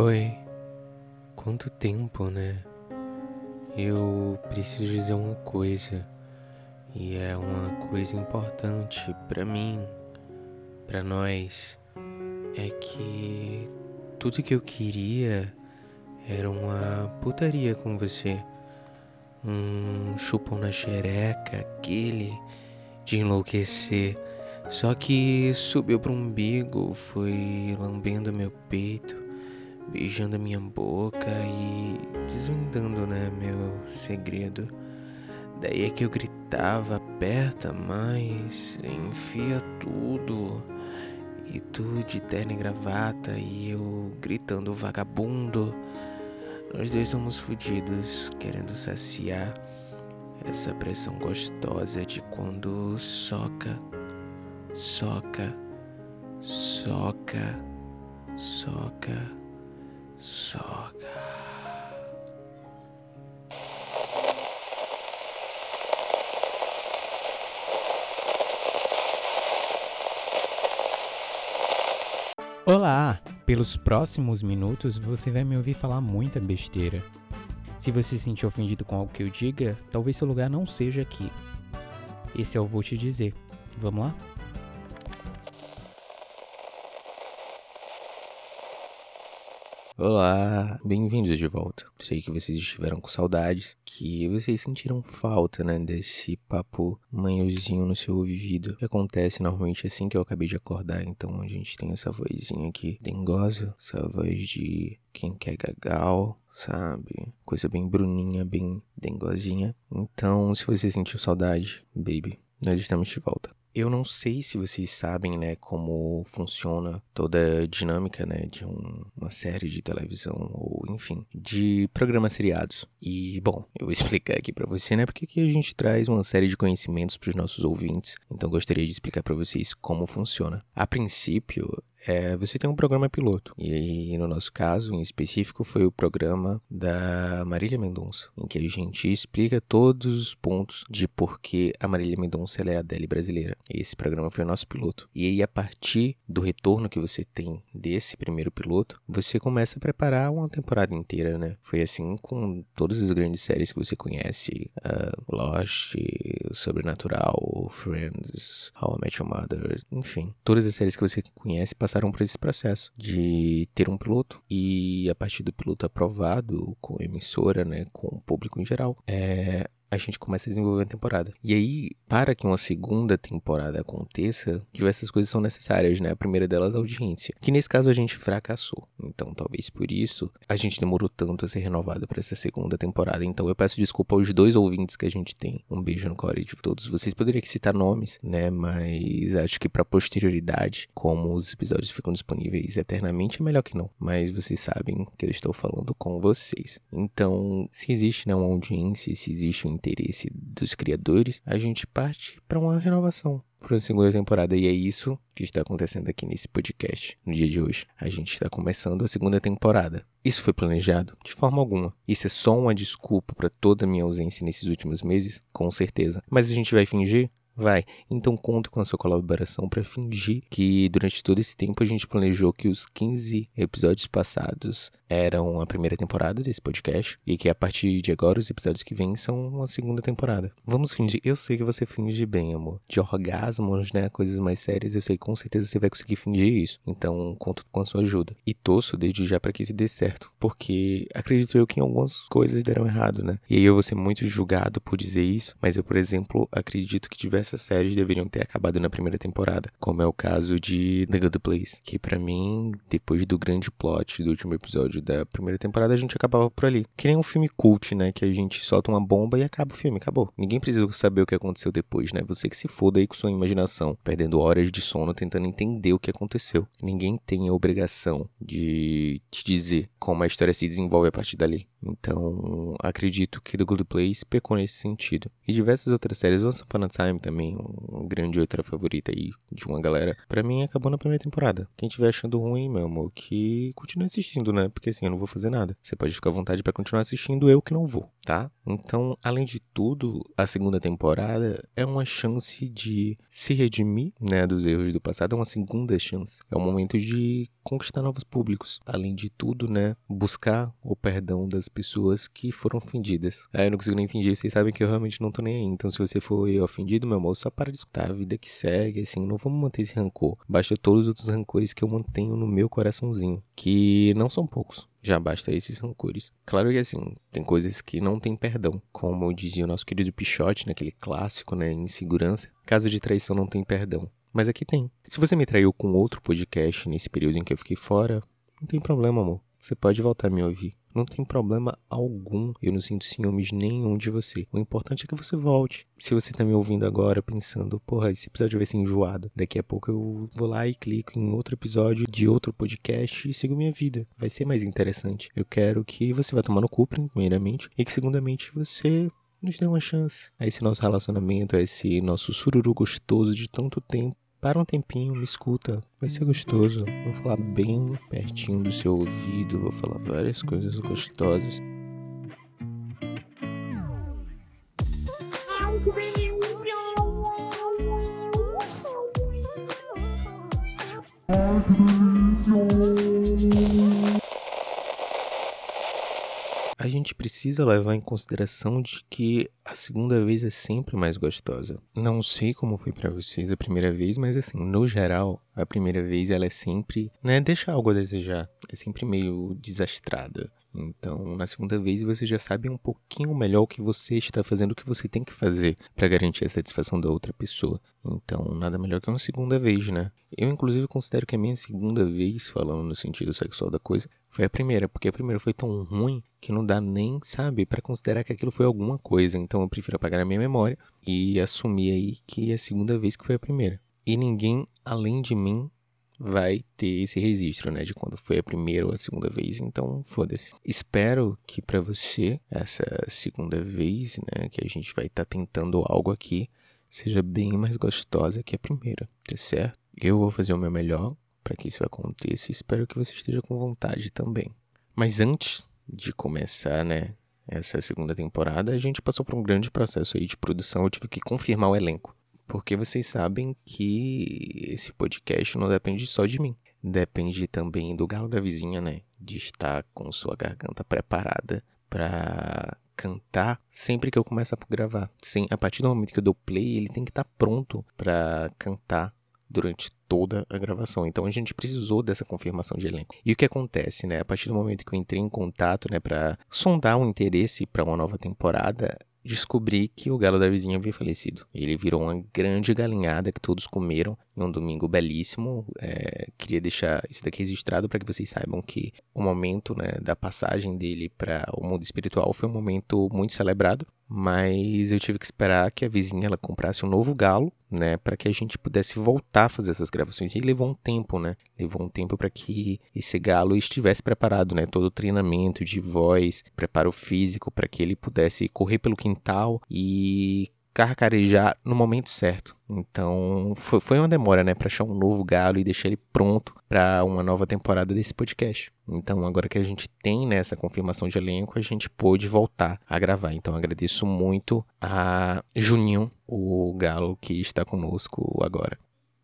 Oi, quanto tempo, né? Eu preciso dizer uma coisa, e é uma coisa importante para mim, para nós, é que tudo que eu queria era uma putaria com você. Um chupão na xereca, aquele de enlouquecer. Só que subiu pro umbigo, foi lambendo meu peito beijando a minha boca e desvendando, né, meu segredo. Daí é que eu gritava, aperta mais, enfia tudo. E tu de terno e gravata e eu gritando vagabundo. Nós dois somos fodidos, querendo saciar essa pressão gostosa de quando soca, soca, soca, soca soga. Olá! Pelos próximos minutos você vai me ouvir falar muita besteira. Se você se sentir ofendido com algo que eu diga, talvez seu lugar não seja aqui. Esse é o Vou Te Dizer. Vamos lá? Olá, bem-vindos de volta. Sei que vocês estiveram com saudades, que vocês sentiram falta, né, desse papo manhozinho no seu ouvido. Que acontece normalmente assim que eu acabei de acordar, então a gente tem essa vozinha aqui dengosa, essa voz de quem quer gagal, sabe? Coisa bem bruninha, bem dengosinha. Então, se você sentiu saudade, baby, nós estamos de volta. Eu não sei se vocês sabem, né, como funciona toda a dinâmica, né, de um, uma série de televisão ou, enfim, de programas seriados. E, bom, eu vou explicar aqui para você, né, porque aqui a gente traz uma série de conhecimentos para os nossos ouvintes. Então, gostaria de explicar para vocês como funciona. A princípio, é, você tem um programa piloto. E no nosso caso, em específico, foi o programa da Marília Mendonça, em que a gente explica todos os pontos de por que a Marília Mendonça é a Adele brasileira. Esse programa foi o nosso piloto. E aí, a partir do retorno que você tem desse primeiro piloto, você começa a preparar uma temporada inteira, né? Foi assim com todas as grandes séries que você conhece: uh, Lost, Sobrenatural, Friends, How I Met Your Mother, enfim. Todas as séries que você conhece passaram por esse processo de ter um piloto e a partir do piloto aprovado com a emissora, né, com o público em geral, é, a gente começa a desenvolver a temporada. E aí, para que uma segunda temporada aconteça, diversas coisas são necessárias, né? A primeira delas, audiência. Que nesse caso a gente fracassou. Então, talvez por isso a gente demorou tanto a ser renovado para essa segunda temporada. Então, eu peço desculpa aos dois ouvintes que a gente tem. Um beijo no core de todos vocês. Poderia citar nomes, né? Mas acho que para posterioridade, como os episódios ficam disponíveis eternamente, é melhor que não. Mas vocês sabem que eu estou falando com vocês. Então, se existe né, uma audiência, se existe um interesse dos criadores, a gente parte para uma renovação para a segunda temporada. E é isso que está acontecendo aqui nesse podcast no dia de hoje. A gente está começando a segunda temporada. Isso foi planejado? De forma alguma. Isso é só uma desculpa para toda a minha ausência nesses últimos meses? Com certeza. Mas a gente vai fingir? Vai. Então conto com a sua colaboração para fingir que durante todo esse tempo a gente planejou que os 15 episódios passados eram a primeira temporada desse podcast e que a partir de agora os episódios que vêm são uma segunda temporada. Vamos fingir. Eu sei que você finge bem, amor. De orgasmos, né, coisas mais sérias, eu sei com certeza você vai conseguir fingir isso. Então conto com a sua ajuda. E torço desde já para que isso dê certo, porque acredito eu que algumas coisas deram errado, né? E aí eu vou ser muito julgado por dizer isso, mas eu, por exemplo, acredito que tivesse essas séries deveriam ter acabado na primeira temporada, como é o caso de The Good Place, que para mim, depois do grande plot do último episódio da primeira temporada, a gente acabava por ali. Que nem um filme cult, né, que a gente solta uma bomba e acaba o filme, acabou. Ninguém precisa saber o que aconteceu depois, né? Você que se foda aí com sua imaginação, perdendo horas de sono tentando entender o que aconteceu. Ninguém tem a obrigação de te dizer como a história se desenvolve a partir dali. Então, acredito que The Good Place pecou nesse sentido. E diversas outras séries, Once Upon a Time também também um grande outra favorita aí de uma galera, para mim acabou na primeira temporada. Quem tiver achando ruim, meu amor, que continue assistindo, né? Porque assim, eu não vou fazer nada. Você pode ficar à vontade para continuar assistindo, eu que não vou, tá? Então, além de tudo, a segunda temporada é uma chance de se redimir, né, dos erros do passado, é uma segunda chance. É um momento de conquistar novos públicos. Além de tudo, né, buscar o perdão das pessoas que foram ofendidas. Aí eu não consigo nem fingir, vocês sabem que eu realmente não tô nem aí. Então, se você foi ofendido, meu amor, só para de escutar a vida que segue, assim, não vamos manter esse rancor. Basta todos os outros rancores que eu mantenho no meu coraçãozinho, que não são poucos. Já basta esses rancores. Claro que assim, tem coisas que não tem perdão. Como dizia o nosso querido Pichote, naquele clássico, né? Insegurança. Caso de traição não tem perdão. Mas aqui tem. Se você me traiu com outro podcast nesse período em que eu fiquei fora, não tem problema, amor. Você pode voltar a me ouvir. Não tem problema algum. Eu não sinto ciúmes nenhum de você. O importante é que você volte. Se você tá me ouvindo agora pensando, porra, esse episódio vai ser enjoado. Daqui a pouco eu vou lá e clico em outro episódio de outro podcast e sigo minha vida. Vai ser mais interessante. Eu quero que você vá tomar no cu, primeiramente, e que, segundamente, você nos dê uma chance a esse nosso relacionamento, a esse nosso sururu gostoso de tanto tempo. Para um tempinho, me escuta, vai ser gostoso. Vou falar bem pertinho do seu ouvido, vou falar várias coisas gostosas. A gente precisa levar em consideração de que a segunda vez é sempre mais gostosa. Não sei como foi para vocês a primeira vez, mas assim, no geral, a primeira vez ela é sempre, né, deixa algo a desejar. É sempre meio desastrada. Então, na segunda vez você já sabe um pouquinho melhor o que você está fazendo, o que você tem que fazer para garantir a satisfação da outra pessoa. Então, nada melhor que uma segunda vez, né? Eu inclusive considero que a minha segunda vez, falando no sentido sexual da coisa, foi a primeira, porque a primeira foi tão ruim que não dá nem, sabe, para considerar que aquilo foi alguma coisa. Então, eu prefiro apagar a minha memória e assumir aí que é a segunda vez que foi a primeira. E ninguém além de mim vai ter esse registro, né, de quando foi a primeira ou a segunda vez. Então, foda-se. Espero que para você essa segunda vez, né, que a gente vai estar tá tentando algo aqui, seja bem mais gostosa que a primeira, tá certo? Eu vou fazer o meu melhor para que isso aconteça e espero que você esteja com vontade também. Mas antes de começar, né, essa segunda temporada, a gente passou por um grande processo aí de produção, eu tive que confirmar o elenco. Porque vocês sabem que esse podcast não depende só de mim. Depende também do galo da vizinha, né? De estar com sua garganta preparada para cantar sempre que eu começar a gravar. Sem, a partir do momento que eu dou play, ele tem que estar pronto para cantar durante toda a gravação. Então a gente precisou dessa confirmação de elenco. E o que acontece, né? A partir do momento que eu entrei em contato, né, para sondar um interesse para uma nova temporada, descobri que o galo da vizinha havia falecido. Ele virou uma grande galinhada que todos comeram em um domingo belíssimo. É, queria deixar isso daqui registrado para que vocês saibam que o momento né, da passagem dele para o mundo espiritual foi um momento muito celebrado. Mas eu tive que esperar que a vizinha ela comprasse um novo galo, né, para que a gente pudesse voltar a fazer essas gravações. E levou um tempo, né? Levou um tempo para que esse galo estivesse preparado, né? Todo o treinamento de voz, preparo físico para que ele pudesse correr pelo quintal e carcarejar no momento certo. Então, foi, foi uma demora, né, para achar um novo galo e deixar ele pronto para uma nova temporada desse podcast. Então, agora que a gente tem né, essa confirmação de elenco, a gente pôde voltar a gravar. Então, agradeço muito a Juninho, o galo que está conosco agora.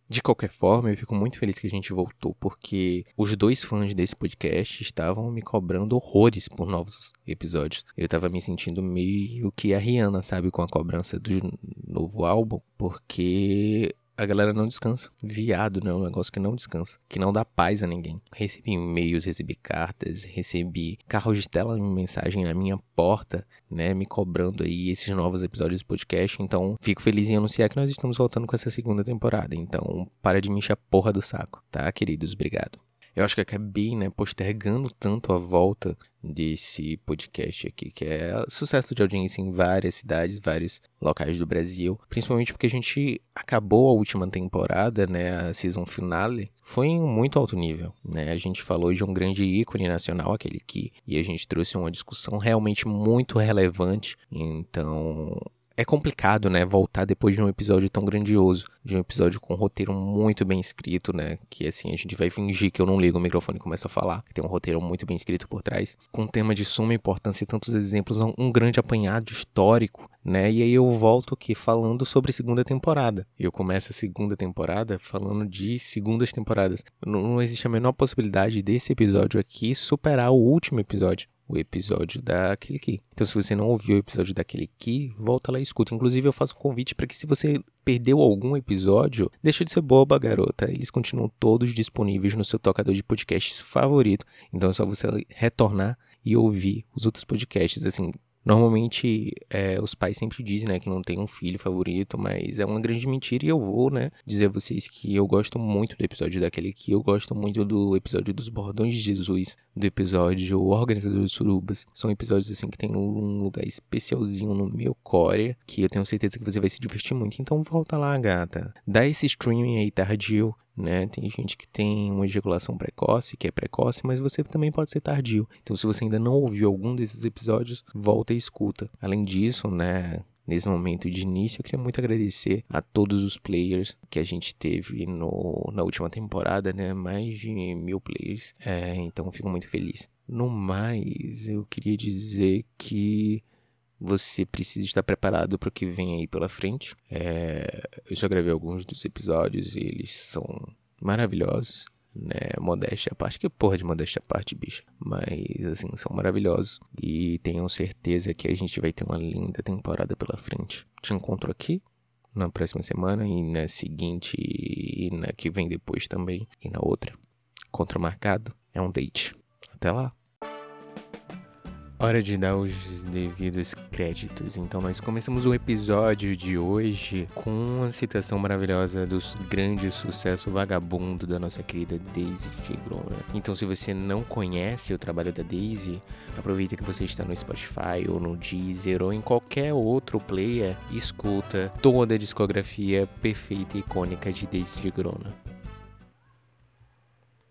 De qualquer forma, eu fico muito feliz que a gente voltou, porque os dois fãs desse podcast estavam me cobrando horrores por novos episódios. Eu tava me sentindo meio que a Rihanna, sabe, com a cobrança do novo álbum, porque a galera não descansa. Viado, né? É um negócio que não descansa. Que não dá paz a ninguém. Recebi e-mails, recebi cartas, recebi carros de tela mensagem na minha porta, né? Me cobrando aí esses novos episódios do podcast. Então, fico feliz em anunciar que nós estamos voltando com essa segunda temporada. Então, para de me encher a porra do saco, tá, queridos? Obrigado. Eu acho que acabei, né, postergando tanto a volta desse podcast aqui, que é sucesso de audiência em várias cidades, vários locais do Brasil, principalmente porque a gente acabou a última temporada, né, a season finale, foi em muito alto nível, né? A gente falou de um grande ícone nacional, aquele que e a gente trouxe uma discussão realmente muito relevante. Então, é complicado, né, voltar depois de um episódio tão grandioso, de um episódio com um roteiro muito bem escrito, né, que assim, a gente vai fingir que eu não ligo o microfone e começo a falar, que tem um roteiro muito bem escrito por trás, com um tema de suma importância e tantos exemplos, um grande apanhado histórico, né, e aí eu volto aqui falando sobre segunda temporada. Eu começo a segunda temporada falando de segundas temporadas. Não, não existe a menor possibilidade desse episódio aqui superar o último episódio o episódio daquele aqui. Então, se você não ouviu o episódio daquele aqui, volta lá e escuta. Inclusive, eu faço um convite para que, se você perdeu algum episódio, deixa de ser boba, garota. Eles continuam todos disponíveis no seu tocador de podcasts favorito. Então, é só você retornar e ouvir os outros podcasts. Assim, Normalmente, é, os pais sempre dizem, né, que não tem um filho favorito, mas é uma grande mentira e eu vou, né, dizer a vocês que eu gosto muito do episódio daquele aqui, eu gosto muito do episódio dos Bordões de Jesus, do episódio Organizador de Surubas. São episódios, assim, que tem um lugar especialzinho no meu core, que eu tenho certeza que você vai se divertir muito. Então volta lá, gata. Dá esse streaming aí tardio, né? Tem gente que tem uma ejaculação precoce, que é precoce, mas você também pode ser tardio. Então, se você ainda não ouviu algum desses episódios, volta e escuta. Além disso, né? Nesse momento de início, eu queria muito agradecer a todos os players que a gente teve no, na última temporada, né? Mais de mil players. É, então, fico muito feliz. No mais, eu queria dizer que você precisa estar preparado para o que vem aí pela frente. É, eu já gravei alguns dos episódios e eles são maravilhosos, né? Modéstia à parte, que porra de modéstia à parte, bicho. Mas, assim, são maravilhosos. E tenham certeza que a gente vai ter uma linda temporada pela frente. Te encontro aqui na próxima semana e na seguinte e na que vem depois também e na outra. Contra marcado é um date. Até lá. Hora de dar os devidos créditos. Então nós começamos o episódio de hoje com uma citação maravilhosa dos grandes sucesso vagabundo da nossa querida Daisy Tigrona. Então se você não conhece o trabalho da Daisy, aproveita que você está no Spotify ou no Deezer ou em qualquer outro player e escuta toda a discografia perfeita e icônica de Daisy Tigrona.